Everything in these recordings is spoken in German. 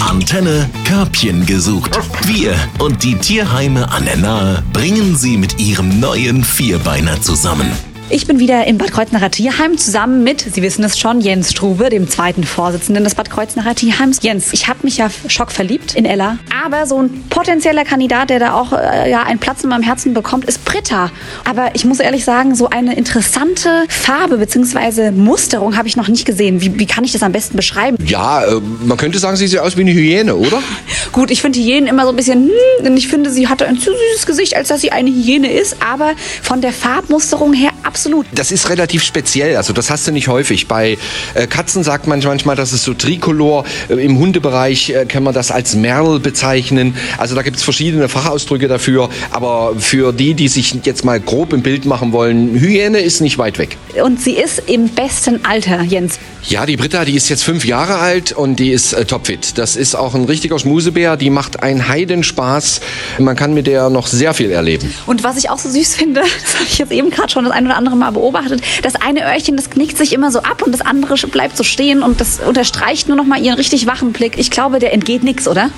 Antenne Körbchen gesucht. Wir und die Tierheime an der Nahe bringen sie mit ihrem neuen Vierbeiner zusammen. Ich bin wieder im Bad Kreuznacher Tierheim zusammen mit, Sie wissen es schon, Jens Strube, dem zweiten Vorsitzenden des Bad Kreuznacher Tierheims. Jens, ich habe mich ja schockverliebt in Ella, aber so ein potenzieller Kandidat, der da auch äh, ja, einen Platz in meinem Herzen bekommt, ist Britta. Aber ich muss ehrlich sagen, so eine interessante Farbe bzw. Musterung habe ich noch nicht gesehen. Wie, wie kann ich das am besten beschreiben? Ja, äh, man könnte sagen, sie sieht aus wie eine Hyäne, oder? Gut, ich finde Hyänen immer so ein bisschen, hm, ich finde, sie hatte ein zu süßes Gesicht, als dass sie eine Hyäne ist, aber von der Farbmusterung her absolut. Das ist relativ speziell, also das hast du nicht häufig. Bei äh, Katzen sagt man manchmal, das ist so Tricolor. Äh, Im Hundebereich äh, kann man das als Merl bezeichnen. Also da gibt es verschiedene Fachausdrücke dafür. Aber für die, die sich jetzt mal grob im Bild machen wollen, Hyäne ist nicht weit weg. Und sie ist im besten Alter, Jens. Ja, die Britta, die ist jetzt fünf Jahre alt und die ist äh, topfit. Das ist auch ein richtiger Schmusebär. Die macht einen Heidenspaß. Man kann mit der noch sehr viel erleben. Und was ich auch so süß finde, das habe ich jetzt eben gerade schon das ein oder andere Mal beobachtet, das eine Öhrchen, das knickt sich immer so ab und das andere bleibt so stehen und das unterstreicht nur noch mal ihren richtig wachen Blick. Ich glaube, der entgeht nichts, oder?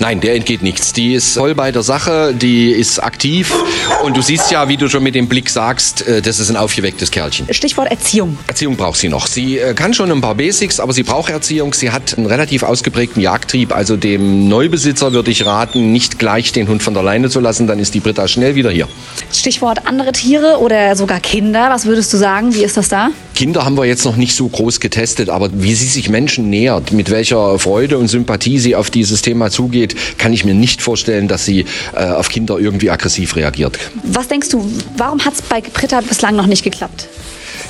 Nein, der entgeht nichts. Die ist voll bei der Sache, die ist aktiv und du siehst ja, wie du schon mit dem Blick sagst, äh, das ist ein aufgewecktes Kerlchen. Stichwort Erziehung. Erziehung braucht sie noch. Sie äh, kann schon ein paar Basics, aber sie braucht Erziehung. Sie hat einen relativ ausgeprägten Jagdtrieb. Also dem Neubesitzer würde ich raten, nicht gleich den Hund von der Leine zu lassen. Dann ist die Britta schnell wieder hier. Stichwort andere Tiere oder sogar Kinder. Was würdest du sagen? Wie ist das da? Kinder haben wir jetzt noch nicht so groß getestet, aber wie sie sich Menschen nähert, mit welcher Freude und Sympathie sie auf dieses Thema zugeht, kann ich mir nicht vorstellen, dass sie äh, auf Kinder irgendwie aggressiv reagiert. Was denkst du, warum hat es bei Britta bislang noch nicht geklappt?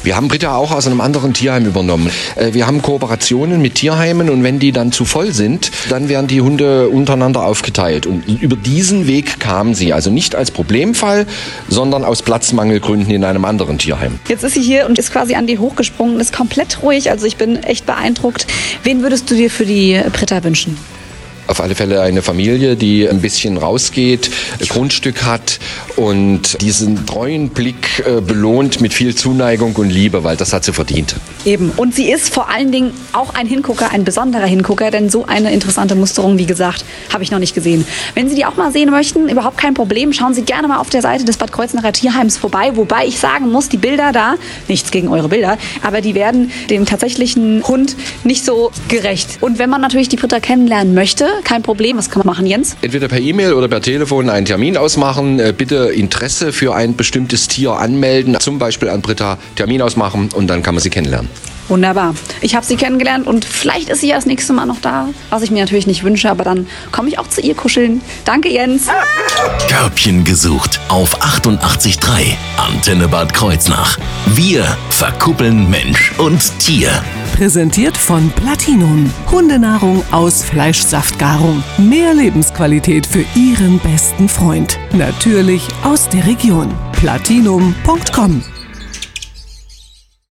Wir haben Britta auch aus einem anderen Tierheim übernommen. Äh, Wir haben Kooperationen mit Tierheimen und wenn die dann zu voll sind, dann werden die Hunde untereinander aufgeteilt. Und über diesen Weg kam sie. Also nicht als Problemfall, sondern aus Platzmangelgründen in einem anderen Tierheim. Jetzt ist sie hier und ist quasi an die hochgesprungen, ist komplett ruhig. Also ich bin echt beeindruckt. Wen würdest du dir für die Britta wünschen? Auf alle Fälle eine Familie, die ein bisschen rausgeht, Grundstück hat und diesen treuen Blick äh, belohnt mit viel Zuneigung und Liebe, weil das hat sie verdient. Eben. Und sie ist vor allen Dingen auch ein Hingucker, ein besonderer Hingucker, denn so eine interessante Musterung, wie gesagt, habe ich noch nicht gesehen. Wenn Sie die auch mal sehen möchten, überhaupt kein Problem, schauen Sie gerne mal auf der Seite des Bad Kreuznacher Tierheims vorbei, wobei ich sagen muss, die Bilder da, nichts gegen eure Bilder, aber die werden dem tatsächlichen Hund nicht so gerecht. Und wenn man natürlich die Britta kennenlernen möchte, kein Problem, was kann man machen, Jens? Entweder per E-Mail oder per Telefon einen Termin ausmachen. Äh, Bitte Interesse für ein bestimmtes Tier anmelden, zum Beispiel an Britta Termin ausmachen und dann kann man sie kennenlernen. Wunderbar. Ich habe sie kennengelernt und vielleicht ist sie ja das nächste Mal noch da, was ich mir natürlich nicht wünsche, aber dann komme ich auch zu ihr kuscheln. Danke, Jens. Körbchen gesucht auf 88.3 Antenne Bad Kreuznach. Wir verkuppeln Mensch und Tier. Präsentiert von Platinum. Hundenahrung aus Fleischsaftgarung. Mehr Lebensqualität für Ihren besten Freund. Natürlich aus der Region. Platinum.com